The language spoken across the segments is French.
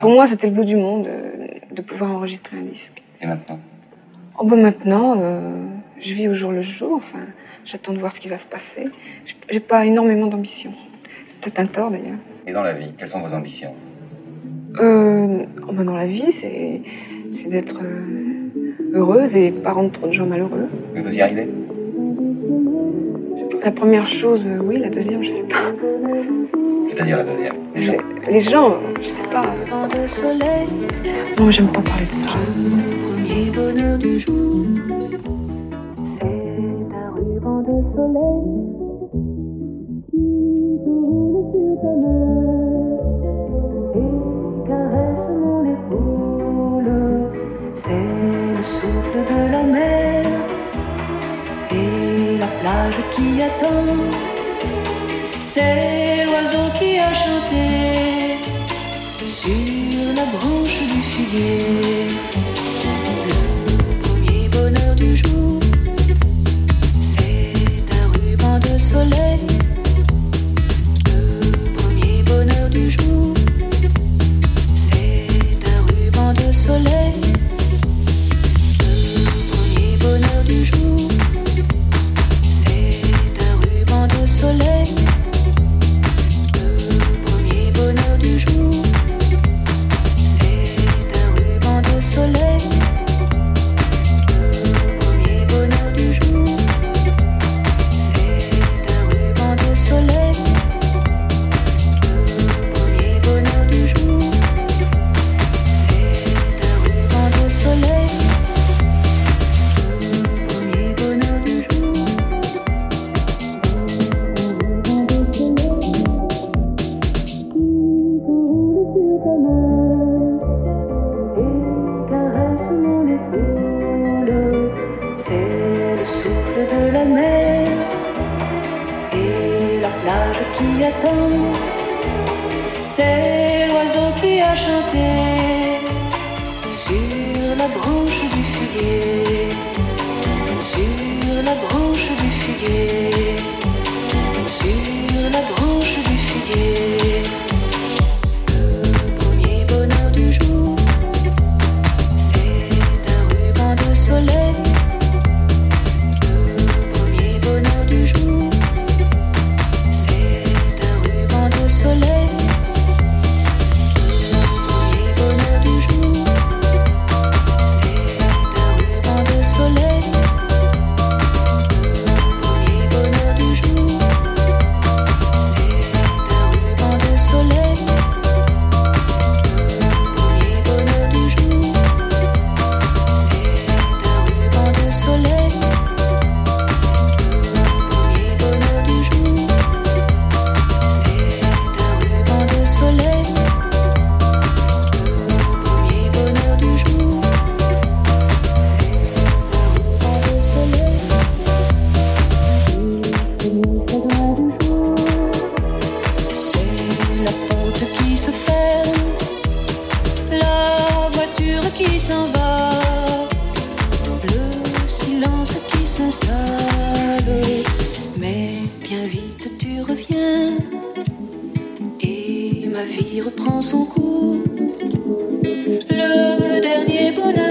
Pour moi, c'était le bout du monde euh, de pouvoir enregistrer un disque. Et maintenant? Oh ben maintenant, euh, je vis au jour le jour. Enfin, j'attends de voir ce qui va se passer. J'ai pas énormément d'ambition. C'est peut-être un tort d'ailleurs. Et dans la vie, quelles sont vos ambitions? Euh, oh ben Dans la vie, c'est d'être euh, heureuse et pas rendre trop de gens malheureux. Mais vous y arrivez? La première chose, oui. La deuxième, je sais pas. C'est-à-dire la deuxième Les gens, les gens je sais pas. Non, j'aime pas parler de ça. premier bonheur du jour, c'est un ruban de soleil qui roule sur ta main et caresse mon épaule. C'est le souffle de la mer et la plage qui attend. C'est sur la branche du figuier. La voiture qui s'en va, le silence qui s'installe. Mais bien vite tu reviens et ma vie reprend son cours. Le dernier bonheur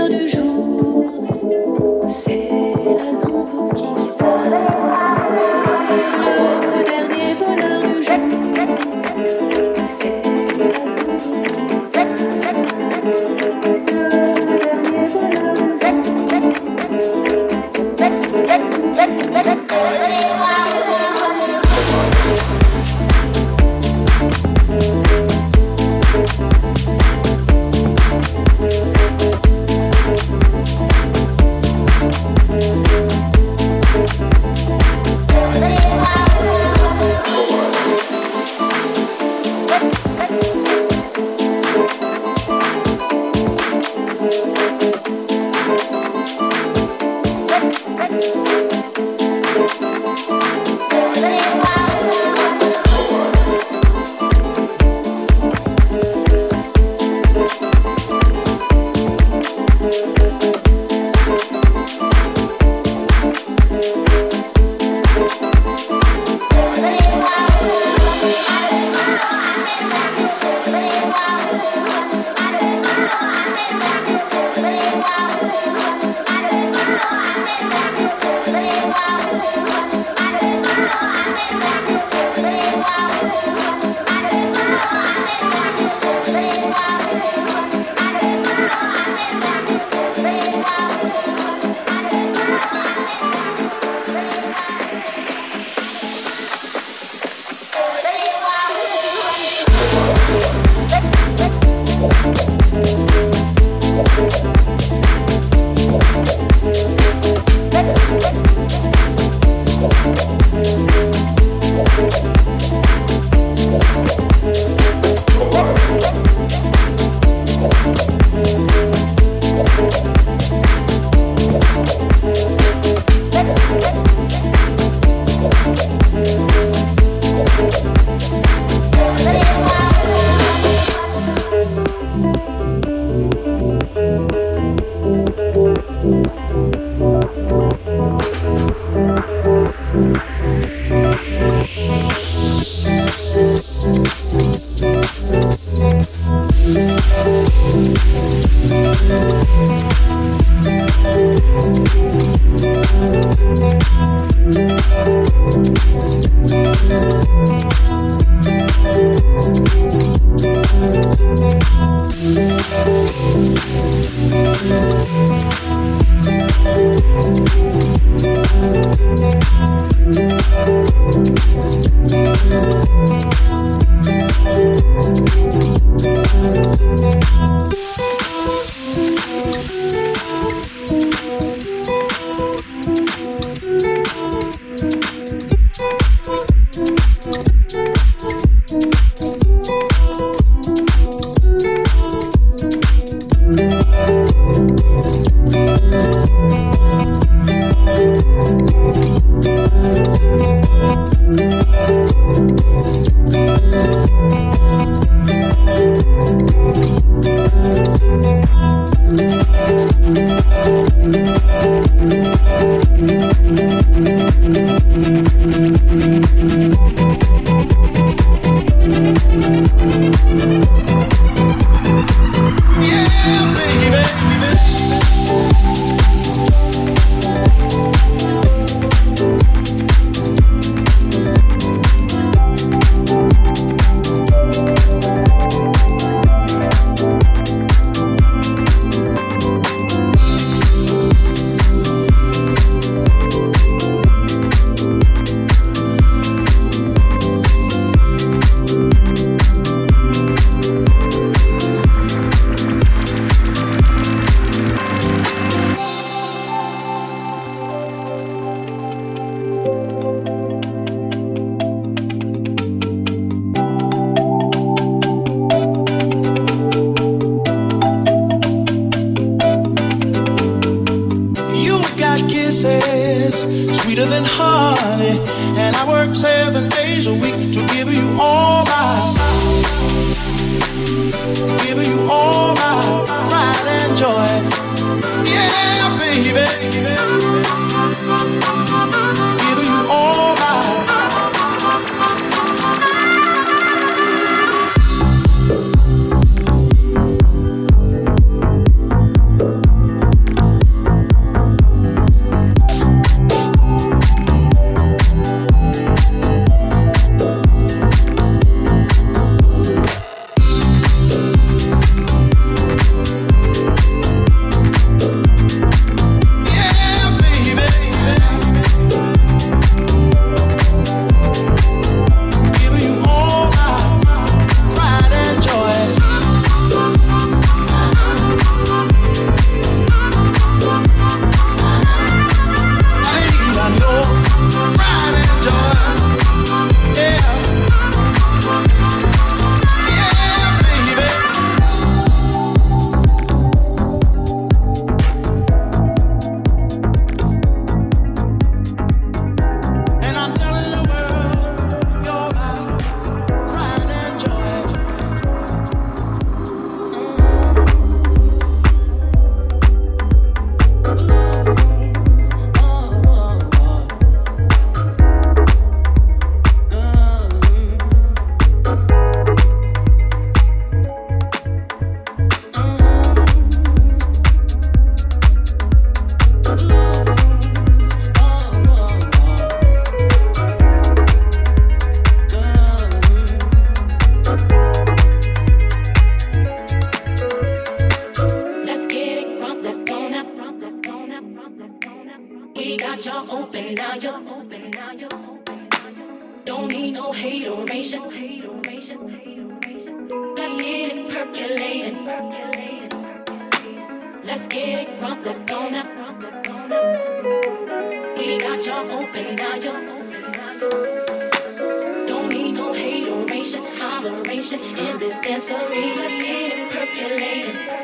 Let's get drunk up on that. We got y'all open, now, y'all. Don't need no hateration, holleration in this dancery. Let's get it percolating.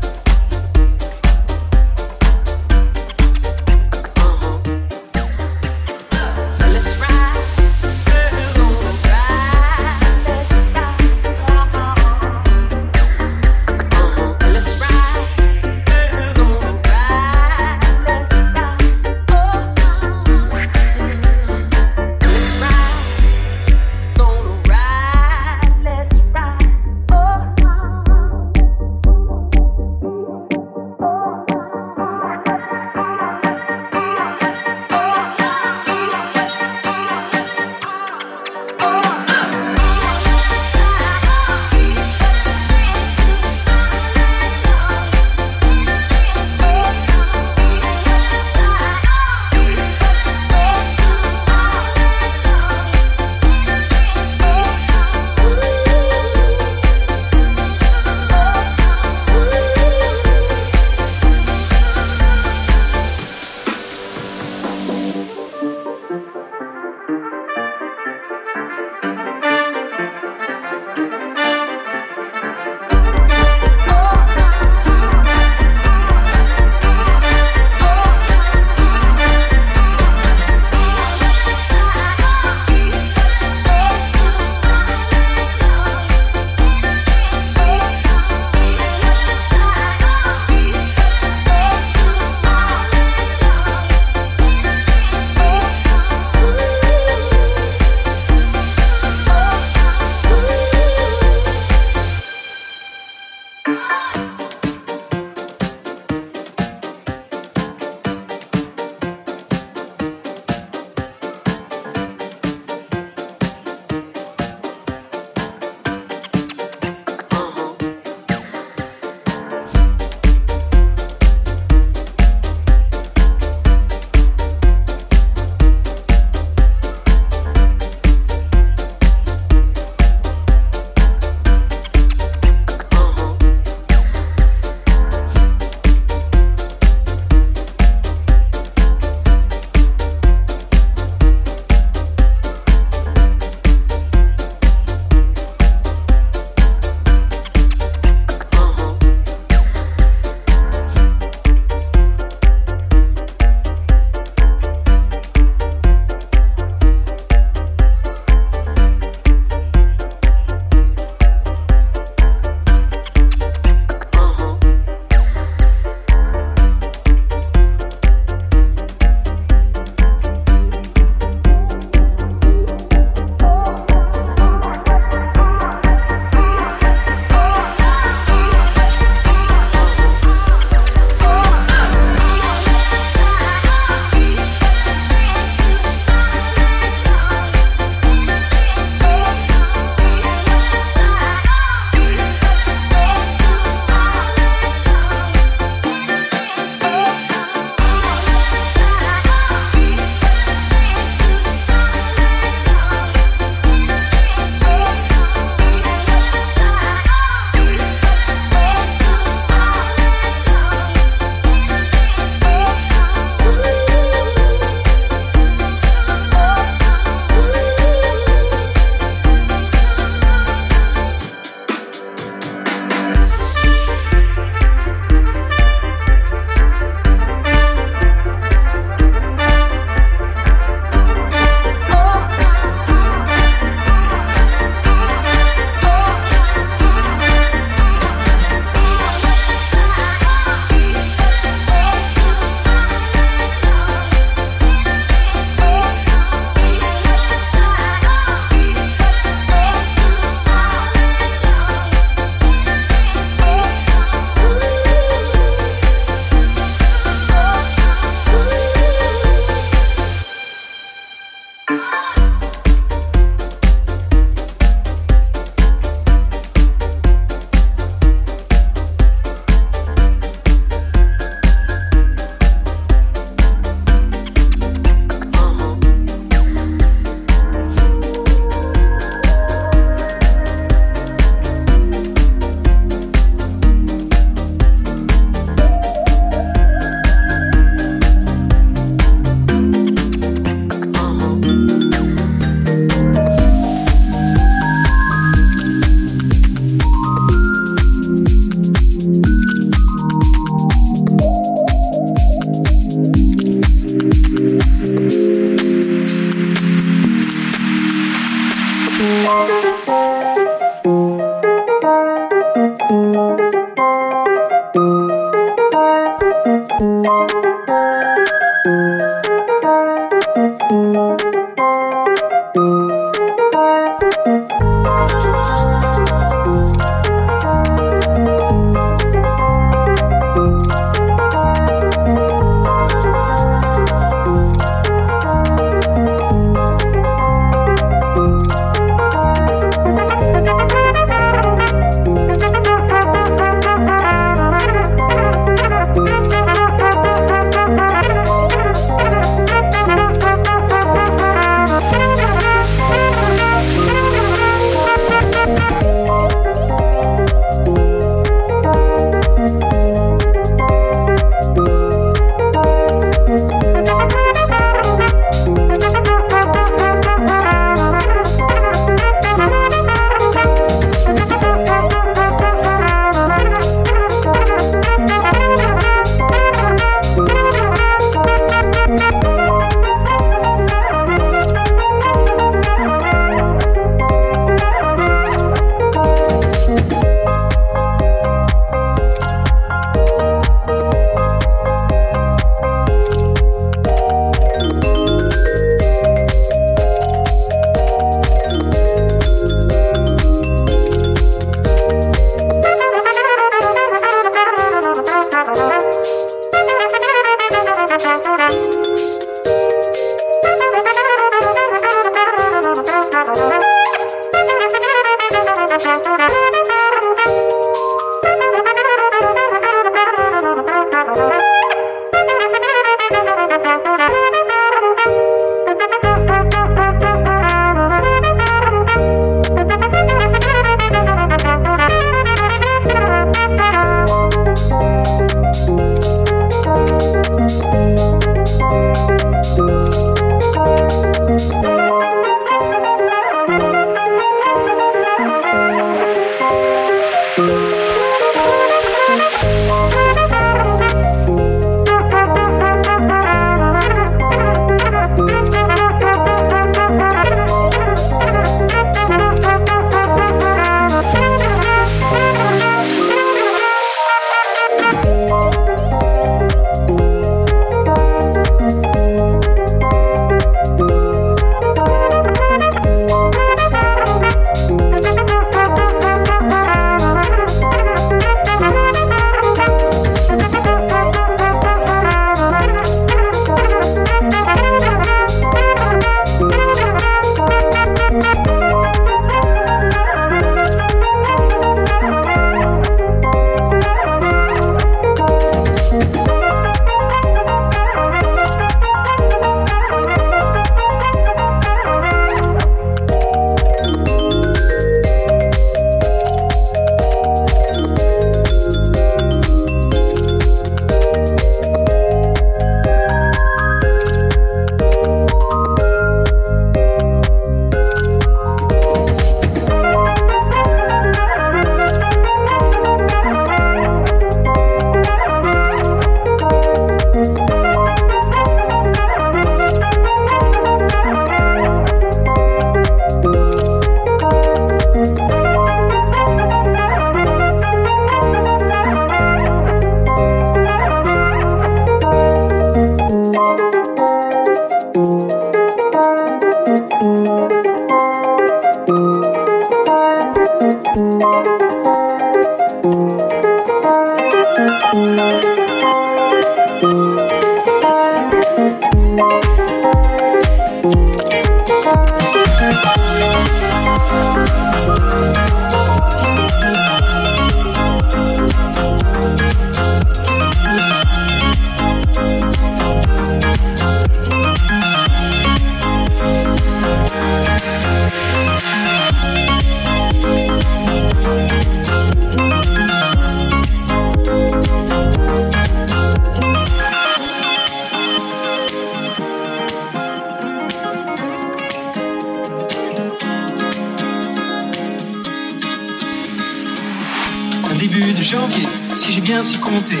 Début de janvier, si j'ai bien su compter.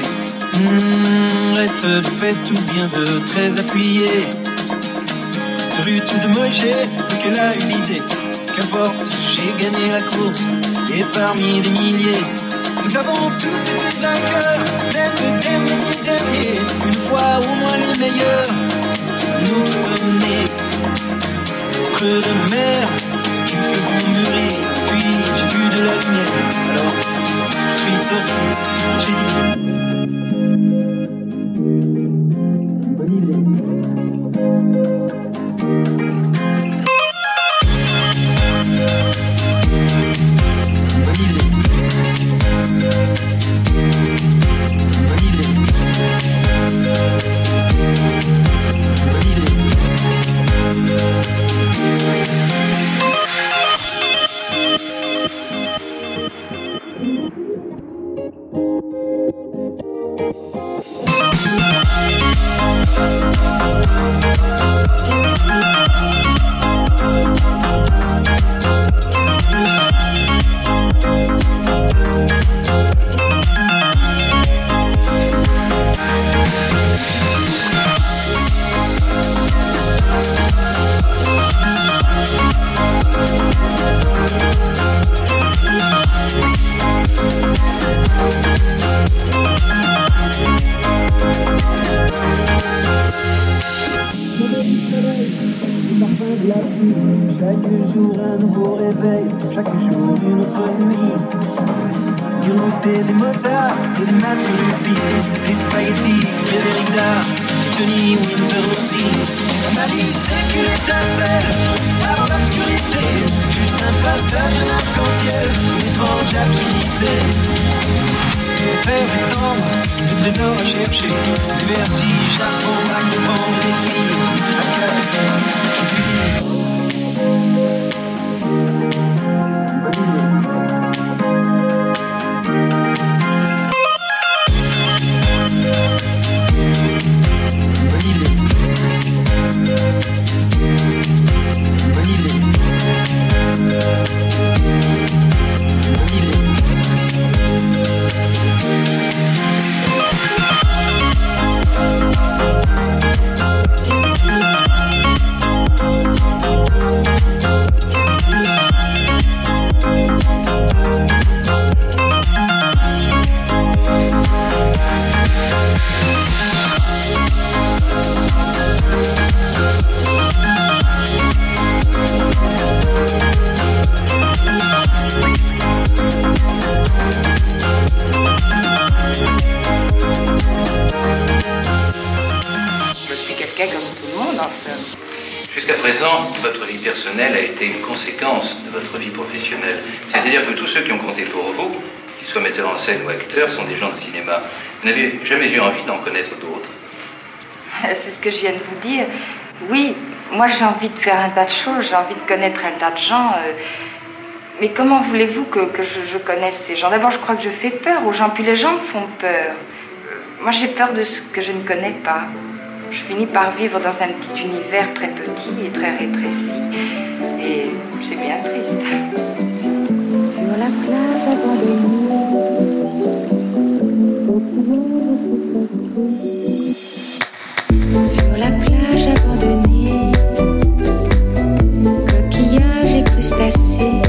Hmm, reste de fait tout bien de très appuyé. Rue tout de Moïse, qu'elle a eu l'idée. Qu'importe, j'ai gagné la course, et parmi des milliers, nous avons tous été vainqueurs, même le dernier ni dernier, une fois au moins les meilleurs. Nous sommes nés creux de mer, qui feront mûrir, puis j'ai vu de la lumière, alors je suis sorti, j'ai dit. Chaque jour une autre nuit. Du des motards et des matchs de rugby, les spaghettis, Frédéric Johnny Winter aussi. Ma vie c'est qu'une étincelle avant l'obscurité, juste un passage, un arc-en-ciel, une étrange absurdité. Faire étendre, le trésor à chercher, le vertige, vendre des filles, à casser, Vous n'avez jamais eu envie d'en connaître d'autres. C'est ce que je viens de vous dire. Oui, moi j'ai envie de faire un tas de choses, j'ai envie de connaître un tas de gens. euh, mais comment voulez-vous que, que je, je connaisse ces gens? D'abord, je crois que je fais peur aux gens, puis les gens me font peur. Moi j'ai peur de ce que je ne connais pas. Je finis par vivre dans un petit univers très petit et très rétréci. Et c'est bien triste. Sur la plage abandonnée, sur la plage abandonnée, coquillages et crustacés,